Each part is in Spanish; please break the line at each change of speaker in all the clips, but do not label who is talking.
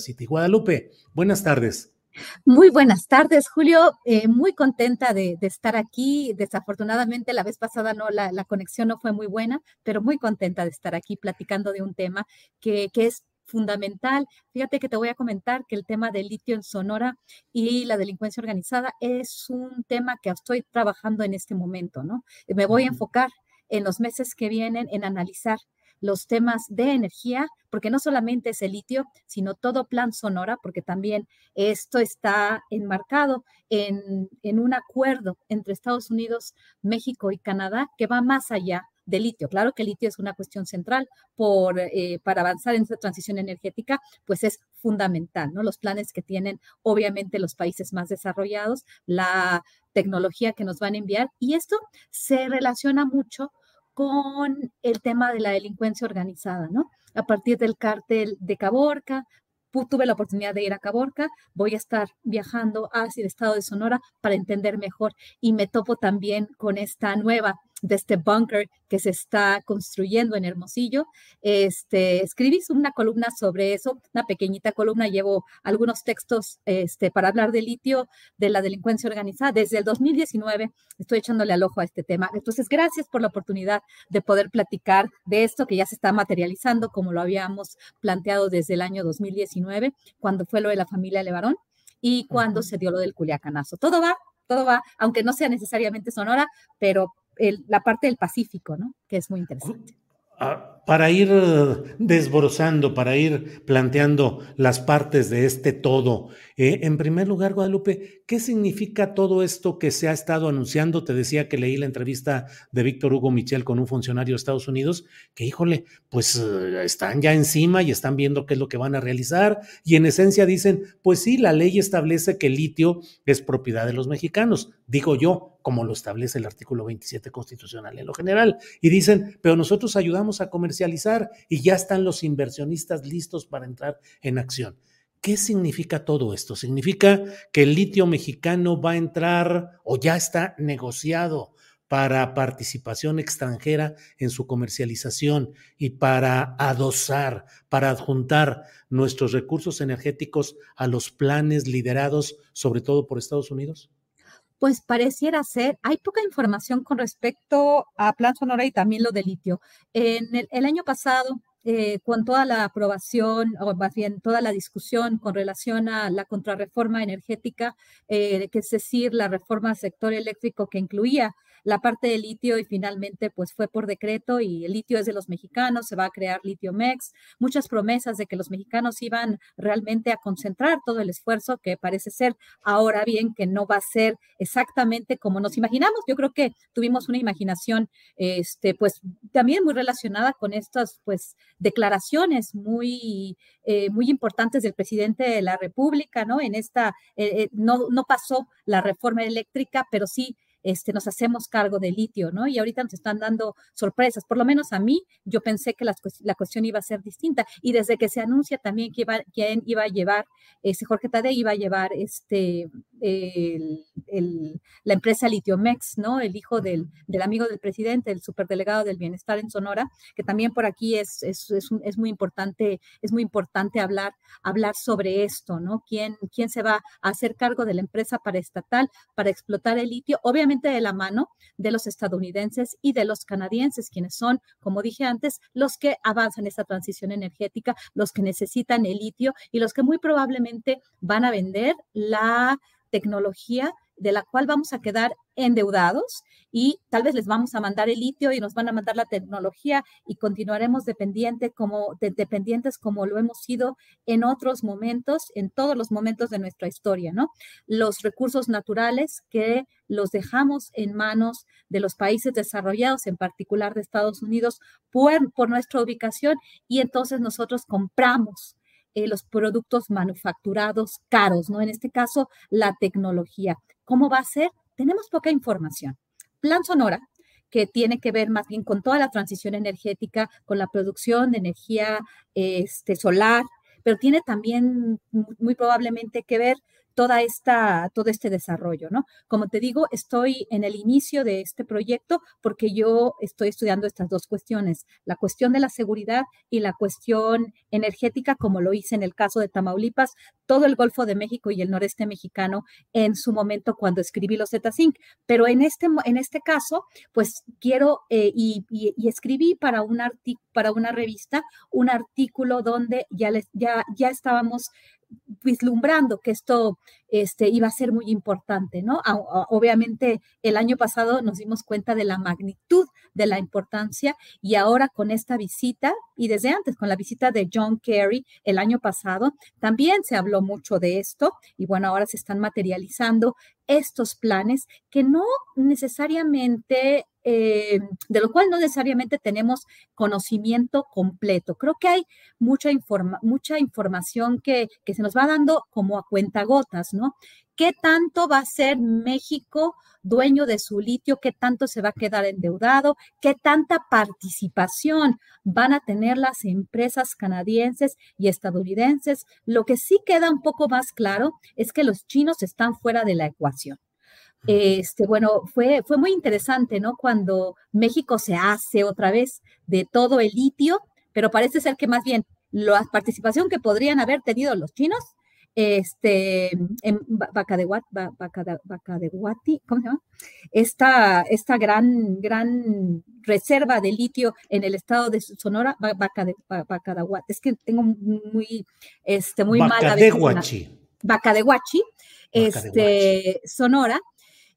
City Guadalupe, buenas tardes.
Muy buenas tardes, Julio. Eh, muy contenta de, de, estar aquí. Desafortunadamente, la vez pasada no, la, la, conexión no fue muy buena, pero muy contenta de estar aquí platicando de un tema que, que es fundamental. Fíjate que te voy a comentar que el tema del litio en Sonora y la delincuencia organizada es un tema que estoy trabajando en este momento, ¿no? Me voy a enfocar en los meses que vienen en analizar los temas de energía, porque no solamente es el litio, sino todo plan Sonora, porque también esto está enmarcado en, en un acuerdo entre Estados Unidos, México y Canadá que va más allá del litio. Claro que el litio es una cuestión central por, eh, para avanzar en esta transición energética, pues es fundamental, ¿no? Los planes que tienen obviamente los países más desarrollados, la tecnología que nos van a enviar y esto se relaciona mucho con el tema de la delincuencia organizada, ¿no? A partir del cártel de Caborca, tuve la oportunidad de ir a Caborca, voy a estar viajando hacia el estado de Sonora para entender mejor y me topo también con esta nueva de este bunker que se está construyendo en Hermosillo. Este, escribí una columna sobre eso, una pequeñita columna, llevo algunos textos este, para hablar de litio, de la delincuencia organizada. Desde el 2019 estoy echándole al ojo a este tema. Entonces, gracias por la oportunidad de poder platicar de esto que ya se está materializando, como lo habíamos planteado desde el año 2019, cuando fue lo de la familia Levarón y cuando se dio lo del Culiacanazo. Todo va, todo va, aunque no sea necesariamente Sonora, pero el, la parte del Pacífico, ¿no? Que es muy interesante.
Ah, para ir desbrozando, para ir planteando las partes de este todo, eh, en primer lugar, Guadalupe, ¿qué significa todo esto que se ha estado anunciando? Te decía que leí la entrevista de Víctor Hugo Michel con un funcionario de Estados Unidos, que híjole, pues eh, están ya encima y están viendo qué es lo que van a realizar, y en esencia dicen, pues sí, la ley establece que el litio es propiedad de los mexicanos, digo yo, como lo establece el artículo 27 constitucional en lo general. Y dicen, pero nosotros ayudamos a comercializar y ya están los inversionistas listos para entrar en acción. ¿Qué significa todo esto? ¿Significa que el litio mexicano va a entrar o ya está negociado para participación extranjera en su comercialización y para adosar, para adjuntar nuestros recursos energéticos a los planes liderados sobre todo por Estados Unidos?
Pues pareciera ser, hay poca información con respecto a Plan Sonora y también lo de litio. En el, el año pasado, eh, con toda la aprobación, o más bien toda la discusión con relación a la contrarreforma energética, eh, que es decir, la reforma al sector eléctrico que incluía la parte de litio y finalmente pues fue por decreto y el litio es de los mexicanos, se va a crear Litio Mex, muchas promesas de que los mexicanos iban realmente a concentrar todo el esfuerzo que parece ser ahora bien que no va a ser exactamente como nos imaginamos. Yo creo que tuvimos una imaginación este pues también muy relacionada con estas pues declaraciones muy eh, muy importantes del presidente de la República, ¿no? En esta, eh, eh, no, no pasó la reforma eléctrica, pero sí este, nos hacemos cargo del litio, ¿no? Y ahorita nos están dando sorpresas, por lo menos a mí, yo pensé que la, la cuestión iba a ser distinta. Y desde que se anuncia también que iba, quién iba a llevar, ese Jorge Tade iba a llevar este, el, la empresa Litiomex, ¿no? El hijo del, del, amigo del presidente, el superdelegado del bienestar en Sonora, que también por aquí es, es, es, es muy importante, es muy importante hablar, hablar sobre esto, ¿no? ¿Quién, ¿Quién se va a hacer cargo de la empresa paraestatal para explotar el litio? Obviamente de la mano de los estadounidenses y de los canadienses, quienes son, como dije antes, los que avanzan esta transición energética, los que necesitan el litio y los que muy probablemente van a vender la tecnología de la cual vamos a quedar endeudados y tal vez les vamos a mandar el litio y nos van a mandar la tecnología y continuaremos dependiente como, dependientes como lo hemos sido en otros momentos, en todos los momentos de nuestra historia, ¿no? Los recursos naturales que los dejamos en manos de los países desarrollados, en particular de Estados Unidos, por, por nuestra ubicación y entonces nosotros compramos eh, los productos manufacturados caros, ¿no? En este caso, la tecnología. ¿Cómo va a ser? Tenemos poca información. Plan Sonora, que tiene que ver más bien con toda la transición energética, con la producción de energía este, solar, pero tiene también muy probablemente que ver toda esta, todo este desarrollo, ¿no? Como te digo, estoy en el inicio de este proyecto porque yo estoy estudiando estas dos cuestiones, la cuestión de la seguridad y la cuestión energética, como lo hice en el caso de Tamaulipas, todo el Golfo de México y el noreste mexicano en su momento cuando escribí los Z-Sync. Pero en este, en este caso, pues quiero eh, y, escribí para un para una revista un artículo donde ya, les, ya, ya estábamos vislumbrando que esto este, iba a ser muy importante, ¿no? Obviamente el año pasado nos dimos cuenta de la magnitud de la importancia y ahora con esta visita y desde antes con la visita de John Kerry el año pasado también se habló mucho de esto y bueno, ahora se están materializando estos planes que no necesariamente eh, de lo cual no necesariamente tenemos conocimiento completo. Creo que hay mucha, mucha información que, que, se nos va dando como a cuentagotas, ¿no? ¿Qué tanto va a ser México dueño de su litio? ¿Qué tanto se va a quedar endeudado? ¿Qué tanta participación van a tener las empresas canadienses y estadounidenses? Lo que sí queda un poco más claro es que los chinos están fuera de la ecuación. Este, bueno, fue, fue muy interesante, ¿no? Cuando México se hace otra vez de todo el litio, pero parece ser que más bien la participación que podrían haber tenido los chinos, este, en Bacadehuati, ¿cómo se llama? Esta, esta gran, gran reserva de litio en el estado de Sonora, Bacadehuati, es que tengo muy, este, muy mala. Bacadehuachi, este, Sonora,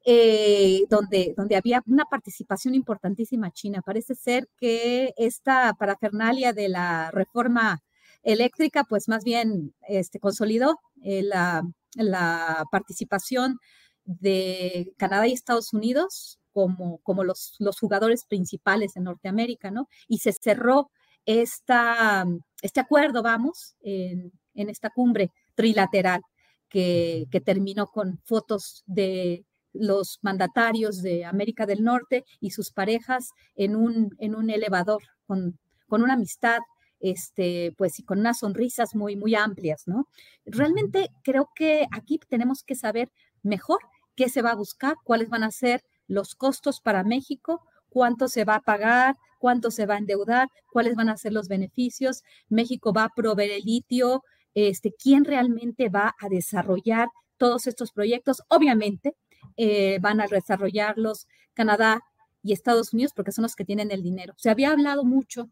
eh, donde, donde había una participación importantísima china. Parece ser que esta parafernalia de la reforma eléctrica, pues más bien este, consolidó eh, la, la, participación de Canadá y Estados Unidos como, como los, los, jugadores principales en Norteamérica, ¿no? Y se cerró esta, este acuerdo, vamos, en, en esta cumbre trilateral que, que terminó con fotos de los mandatarios de América del Norte y sus parejas en un, en un elevador con, con una amistad este, pues y con unas sonrisas muy, muy amplias, ¿no? Realmente creo que aquí tenemos que saber mejor qué se va a buscar, cuáles van a ser los costos para México, cuánto se va a pagar, cuánto se va a endeudar, cuáles van a ser los beneficios. México va a proveer el litio, este, quién realmente va a desarrollar todos estos proyectos. Obviamente, eh, van a desarrollarlos Canadá y Estados Unidos porque son los que tienen el dinero. Se había hablado mucho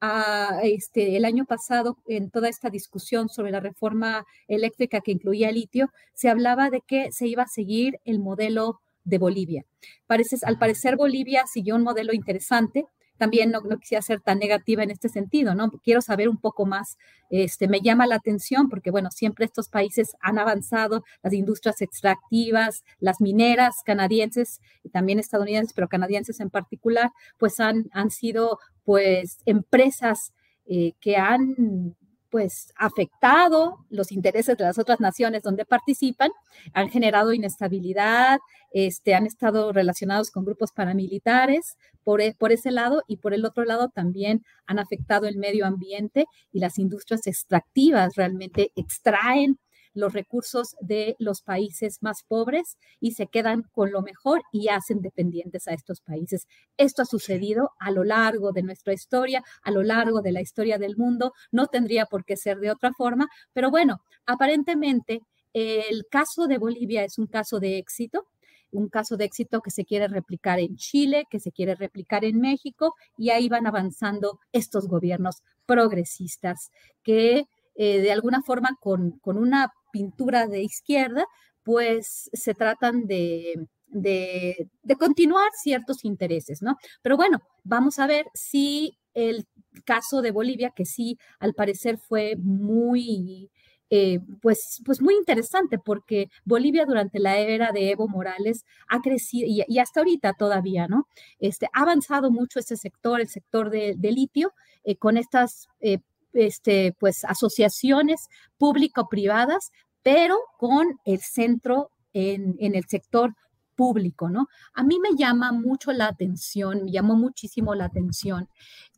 ah, este, el año pasado en toda esta discusión sobre la reforma eléctrica que incluía litio, se hablaba de que se iba a seguir el modelo de Bolivia. Parece, al parecer Bolivia siguió un modelo interesante también no, quisiera ser tan negativa en este sentido, ¿no? Quiero saber un poco más, este, me llama la atención porque, bueno, siempre estos países han avanzado, las industrias extractivas, las mineras canadienses y también estadounidenses, pero canadienses en particular, pues han, han sido, pues, empresas eh, que han pues afectado los intereses de las otras naciones donde participan, han generado inestabilidad, este, han estado relacionados con grupos paramilitares por, e, por ese lado y por el otro lado también han afectado el medio ambiente y las industrias extractivas realmente extraen los recursos de los países más pobres y se quedan con lo mejor y hacen dependientes a estos países. Esto ha sucedido a lo largo de nuestra historia, a lo largo de la historia del mundo, no tendría por qué ser de otra forma, pero bueno, aparentemente el caso de Bolivia es un caso de éxito, un caso de éxito que se quiere replicar en Chile, que se quiere replicar en México, y ahí van avanzando estos gobiernos progresistas que eh, de alguna forma con, con, una pintura de izquierda, pues se tratan de, de, continuar ciertos intereses, ¿no? Pero bueno, vamos a ver si el caso de Bolivia, que sí, al parecer fue muy, eh, pues, pues muy interesante, porque Bolivia durante la era de Evo Morales ha crecido, y, hasta ahorita todavía, ¿no? Este, ha avanzado mucho ese sector, el sector de, litio, eh, con estas eh, este, pues, asociaciones público-privadas, pero con el centro en, el sector público, ¿no? A mí me llama mucho la atención, me llamó muchísimo la atención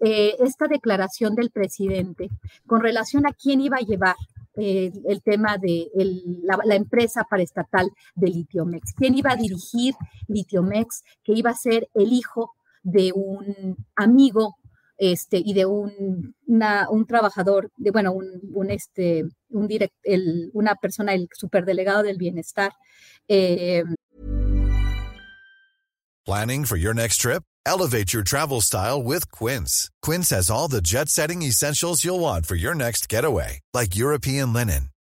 eh, esta declaración del presidente con relación a quién iba a llevar eh, el tema de la, la, empresa paraestatal de Litiomex, quién iba a dirigir Litiomex, que iba a ser el hijo de un amigo este, y de un, un trabajador, de, bueno, un, un este, un direct, el, una persona, el superdelegado del bienestar. Eh,
Planning for your next trip? Elevate your travel style with Quince. Quince has all the jet setting essentials you'll want for your next getaway, like European linen,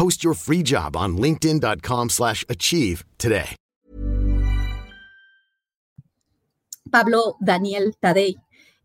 Post your free job on linkedin.com/achieve today.
Pablo Daniel Tadei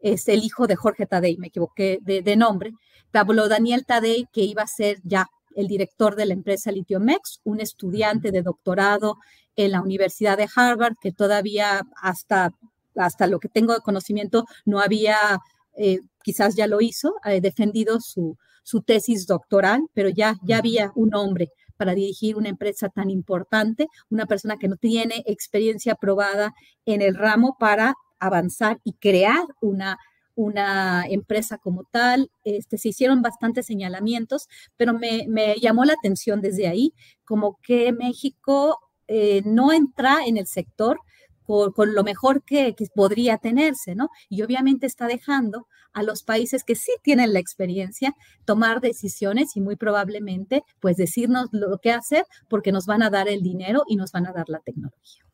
es el hijo de Jorge Tadei, me equivoqué de, de nombre. Pablo Daniel Tadei que iba a ser ya el director de la empresa Litiomex, un estudiante de doctorado en la Universidad de Harvard, que todavía hasta, hasta lo que tengo de conocimiento no había, eh, quizás ya lo hizo, defendido su, su, tesis doctoral, pero ya, ya había un hombre para dirigir una empresa tan importante, una persona que no tiene experiencia probada en el ramo para avanzar y crear una una empresa como tal. Este, se hicieron bastantes señalamientos, pero me, me llamó la atención desde ahí, como que México eh, no entra en el sector con, lo mejor que, podría tenerse, ¿no? Y obviamente está dejando a los países que sí tienen la experiencia tomar decisiones y muy probablemente pues decirnos lo que hacer porque nos van a dar el dinero y nos van a dar la tecnología.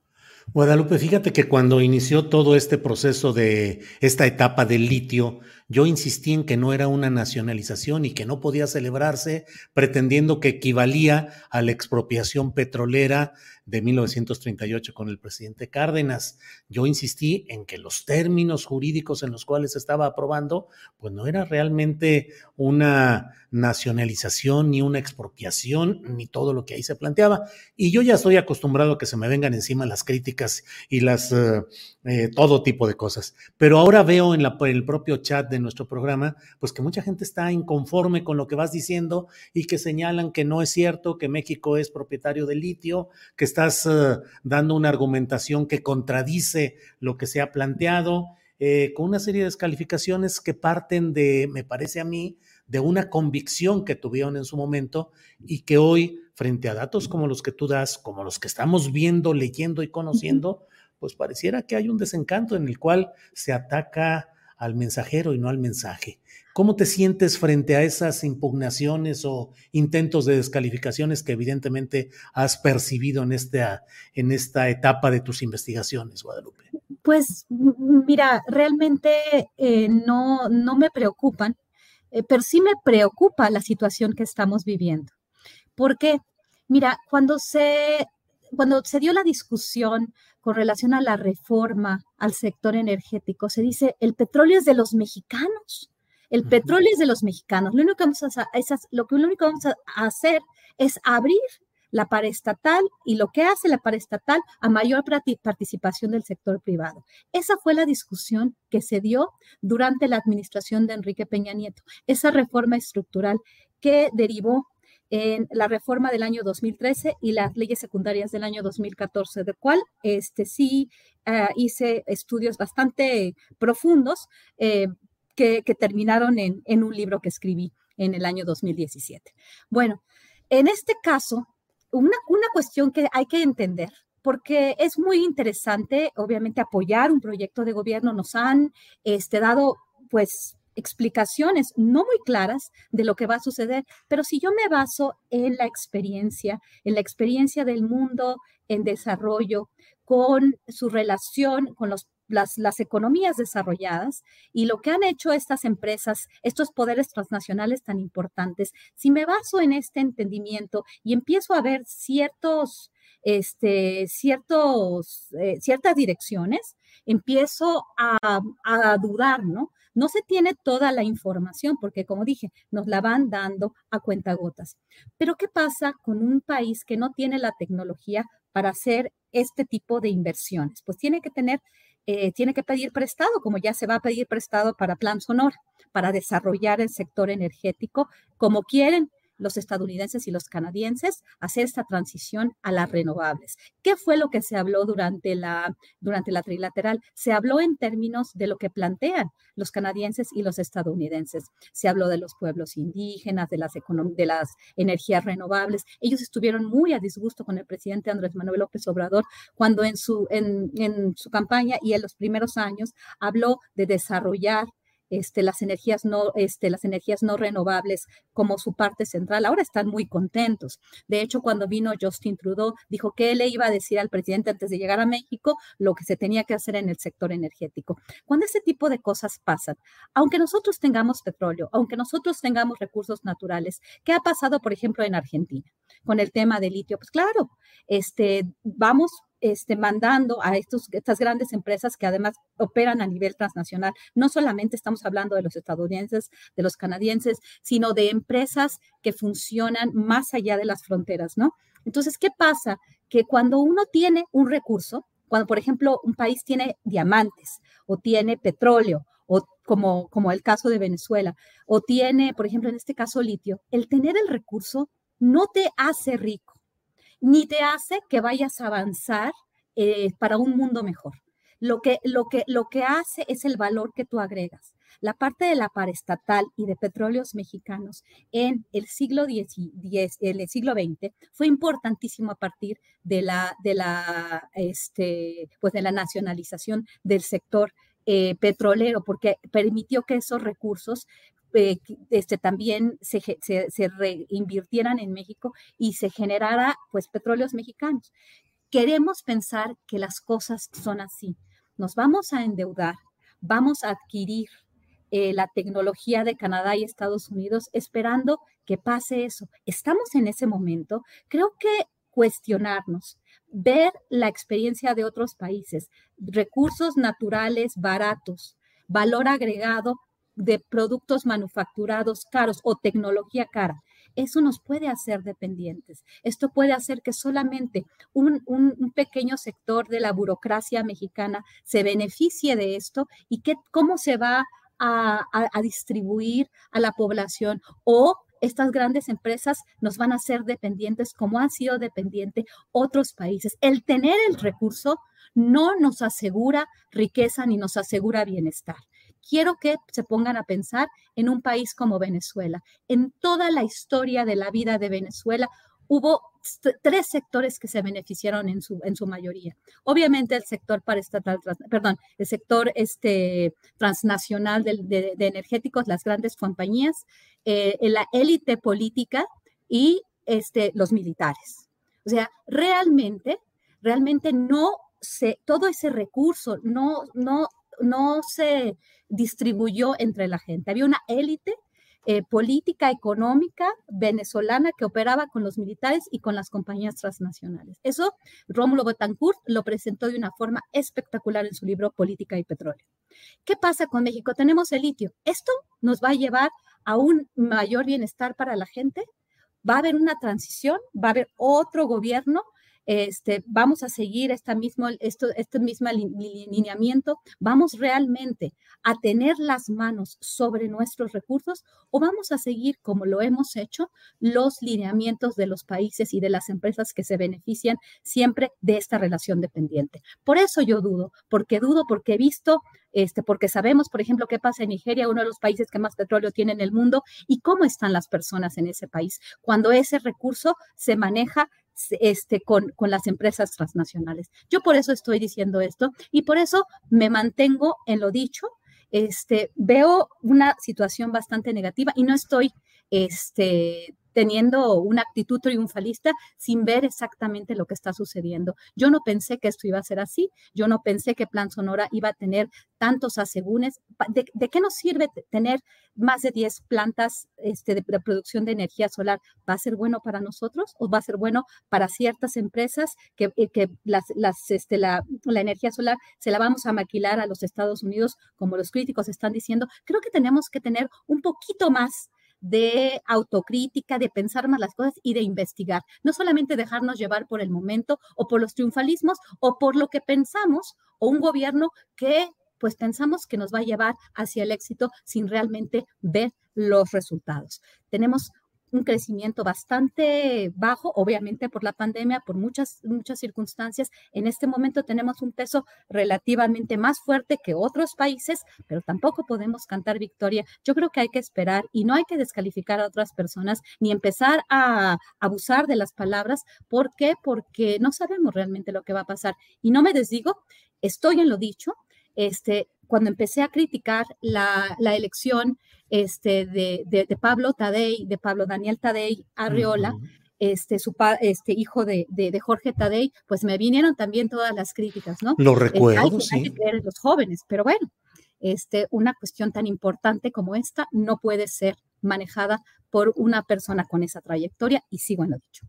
Guadalupe, fíjate que cuando inició todo este proceso de esta etapa del litio, yo insistí en que no era una nacionalización y que no podía celebrarse pretendiendo que equivalía a la expropiación petrolera de 1938 con el presidente Cárdenas. Yo insistí en que los términos jurídicos en los cuales estaba aprobando, pues no era realmente una nacionalización ni una expropiación ni todo lo que ahí se planteaba. Y yo ya estoy acostumbrado a que se me vengan encima las críticas y las eh, eh, todo tipo de cosas. Pero ahora veo en el propio chat de nuestro programa, pues que mucha gente está inconforme con lo que vas diciendo y que señalan que no es cierto, que México es propietario de litio, que estás eh, dando una argumentación que contradice lo que se ha planteado, eh, con una serie de descalificaciones que parten de, me parece a mí, de una convicción que tuvieron en su momento y que hoy, frente a datos como los que tú das, como los que estamos viendo, leyendo y conociendo, pues pareciera que hay un desencanto en el cual se ataca al mensajero y no al mensaje. ¿Cómo te sientes frente a esas impugnaciones o intentos de descalificaciones que evidentemente has percibido en esta, en esta etapa de tus investigaciones, Guadalupe?
Pues mira, realmente eh, no, no me preocupan, eh, pero sí me preocupa la situación que estamos viviendo. ¿Por qué? Mira, cuando se, cuando se dio la discusión con relación a la reforma al sector energético, se dice, el petróleo es de los mexicanos. El petróleo es de los mexicanos. Lo único que vamos a, lo que, lo único que vamos a hacer es abrir la paraestatal y lo que hace la paraestatal a mayor participación del sector privado. Esa fue la discusión que se dio durante la administración de Enrique Peña Nieto, esa reforma estructural que derivó en la reforma del año 2013 y las leyes secundarias del año 2014, de cual este, sí ah, hice estudios bastante profundos eh, que, terminaron en, en un libro que escribí en el año 2017. Bueno, en este caso, una, una cuestión que hay que entender porque es muy interesante, obviamente, apoyar un proyecto de gobierno. Nos han este, dado, pues, explicaciones no muy claras de lo que va a suceder, pero si yo me baso en la experiencia, en la experiencia del mundo en desarrollo, con su relación con las, economías desarrolladas y lo que han hecho estas empresas, estos poderes transnacionales tan importantes, si me baso en este entendimiento y empiezo a ver ciertos, este, ciertos, eh, ciertas direcciones, empiezo a, a dudar, ¿no? No se tiene toda la información porque, como dije, nos la van dando a cuentagotas. Pero, ¿qué pasa con un país que no tiene la tecnología para hacer este tipo de inversiones? Pues tiene que tener, eh, tiene que pedir prestado, como ya se va a pedir prestado para Plan Sonora, para desarrollar el sector energético como quieren los estadounidenses y los canadienses hacer esta transición a las renovables. ¿Qué fue lo que se habló durante la, durante la trilateral? Se habló en términos de lo que plantean los canadienses y los estadounidenses. Se habló de los pueblos indígenas, de las, de las energías renovables. Ellos estuvieron muy a disgusto con el presidente Andrés Manuel López Obrador cuando en su, en, en su campaña y en los primeros años habló de desarrollar este, las, energías no, este, las energías no renovables como su parte central. Ahora están muy contentos. De hecho, cuando vino Justin Trudeau, dijo que él le iba a decir al presidente antes de llegar a México lo que se tenía que hacer en el sector energético. Cuando ese tipo de cosas pasan, aunque nosotros tengamos petróleo, aunque nosotros tengamos recursos naturales, ¿qué ha pasado, por ejemplo, en Argentina con el tema del litio? Pues claro, este, vamos este, mandando a estos, estas grandes empresas que además operan a nivel transnacional. No solamente estamos hablando de los estadounidenses, de los canadienses, sino de empresas que funcionan más allá de las fronteras, ¿no? Entonces, ¿qué pasa? Que cuando uno tiene un recurso, cuando por ejemplo un país tiene diamantes o tiene petróleo, o como, como el caso de Venezuela, o tiene, por ejemplo, en este caso litio, el tener el recurso no te hace rico ni te hace que vayas a avanzar eh, para un mundo mejor. Lo que, lo, que, lo que hace es el valor que tú agregas. La parte de la paraestatal y de petróleos mexicanos en el siglo, el siglo XX fue importantísimo a partir de la, de la, este, pues de la nacionalización del sector eh, petrolero, porque permitió que esos recursos este, también se, se, reinvirtieran en México y se generara pues petróleos mexicanos. Queremos pensar que las cosas son así. Nos vamos a endeudar, vamos a adquirir eh, la tecnología de Canadá y Estados Unidos esperando que pase eso. Estamos en ese momento. Creo que cuestionarnos, ver la experiencia de otros países, recursos naturales baratos, valor agregado de productos manufacturados caros o tecnología cara. Eso nos puede hacer dependientes. Esto puede hacer que solamente un, pequeño sector de la burocracia mexicana se beneficie de esto y que, cómo se va a, a distribuir a la población o estas grandes empresas nos van a hacer dependientes como han sido dependientes otros países. El tener el recurso no nos asegura riqueza ni nos asegura bienestar quiero que se pongan a pensar en un país como Venezuela. En toda la historia de la vida de Venezuela hubo tres sectores que se beneficiaron en su, en su mayoría. Obviamente el sector paraestatal, perdón, el sector este, transnacional de, energéticos, las grandes compañías, eh, la élite política y este, los militares. O sea, realmente, realmente no se, todo ese recurso no, no, no se distribuyó entre la gente. Había una élite eh, política económica venezolana que operaba con los militares y con las compañías transnacionales. Eso Rómulo Betancourt lo presentó de una forma espectacular en su libro Política y Petróleo. ¿Qué pasa con México? Tenemos el litio. ¿Esto nos va a llevar a un mayor bienestar para la gente? ¿Va a haber una transición? ¿Va a haber otro gobierno? Este, vamos a seguir esta mismo, esto, este mismo lineamiento, vamos realmente a tener las manos sobre nuestros recursos o vamos a seguir como lo hemos hecho los lineamientos de los países y de las empresas que se benefician siempre de esta relación dependiente. Por eso yo dudo, porque dudo porque he visto este, porque sabemos, por ejemplo, qué pasa en Nigeria, uno de los países que más petróleo tiene en el mundo, y cómo están las personas en ese país cuando ese recurso se maneja este, con, con las empresas transnacionales. Yo por eso estoy diciendo esto y por eso me mantengo en lo dicho. Este, veo una situación bastante negativa y no estoy este, teniendo una actitud triunfalista sin ver exactamente lo que está sucediendo. Yo no pensé que esto iba a ser así, yo no pensé que Plan Sonora iba a tener tantos asegúnes. ¿De, qué nos sirve tener más de 10 plantas este, de, producción de energía solar? ¿Va a ser bueno para nosotros o va a ser bueno para ciertas empresas que, eh, que las, las, este, la energía solar se la vamos a maquilar a los Estados Unidos, como los críticos están diciendo? Creo que tenemos que tener un poquito más de autocrítica, de pensar más las cosas y de investigar. No solamente dejarnos llevar por el momento o por los triunfalismos o por lo que pensamos o un gobierno que pues pensamos que nos va a llevar hacia el éxito sin realmente ver los resultados. Tenemos un crecimiento bastante bajo, obviamente por la pandemia, por muchas, muchas circunstancias. En este momento tenemos un peso relativamente más fuerte que otros países, pero tampoco podemos cantar victoria. Yo creo que hay que esperar y no hay que descalificar a otras personas ni empezar a abusar de las palabras. ¿Por qué? Porque no sabemos realmente lo que va a pasar. Y no me desdigo, estoy en lo dicho. Este, cuando empecé a criticar la, la elección este, de, de, Pablo Tadei, de Pablo Daniel Tadei Arriola, este, su este hijo de, de, Jorge Tadei, pues me vinieron también todas las críticas, ¿no?
Lo recuerdo, sí.
Hay que creer en los jóvenes, pero bueno, este, una cuestión tan importante como esta no puede ser manejada por una persona con esa trayectoria y sigo en lo dicho.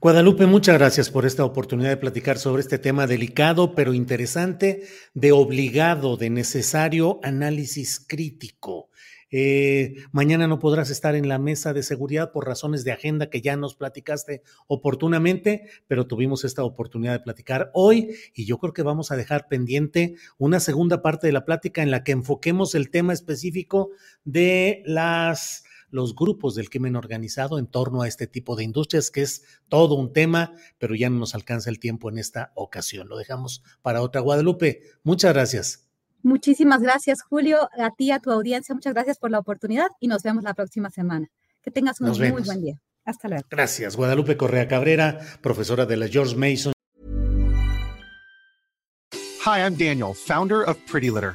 Guadalupe, muchas gracias por esta oportunidad de platicar sobre este tema delicado pero interesante, de obligado, de necesario análisis crítico. Eh, mañana no podrás estar en la mesa de seguridad por razones de agenda que ya nos platicaste oportunamente, pero tuvimos esta oportunidad de platicar hoy y yo creo que vamos a dejar pendiente una segunda parte de la plática en la que enfoquemos el tema específico de las los grupos del crimen organizado en torno a este tipo de industrias, que es todo un tema, pero ya no nos alcanza el tiempo en esta ocasión. Lo dejamos para otra Guadalupe. Muchas gracias.
Muchísimas gracias, Julio, a ti, a tu audiencia. Muchas gracias por la oportunidad y nos vemos la próxima semana. Que tengas un muy buen día. Hasta luego.
Gracias, Guadalupe Correa Cabrera, profesora de la George Mason.
Hi, I'm Daniel, founder of Pretty Litter.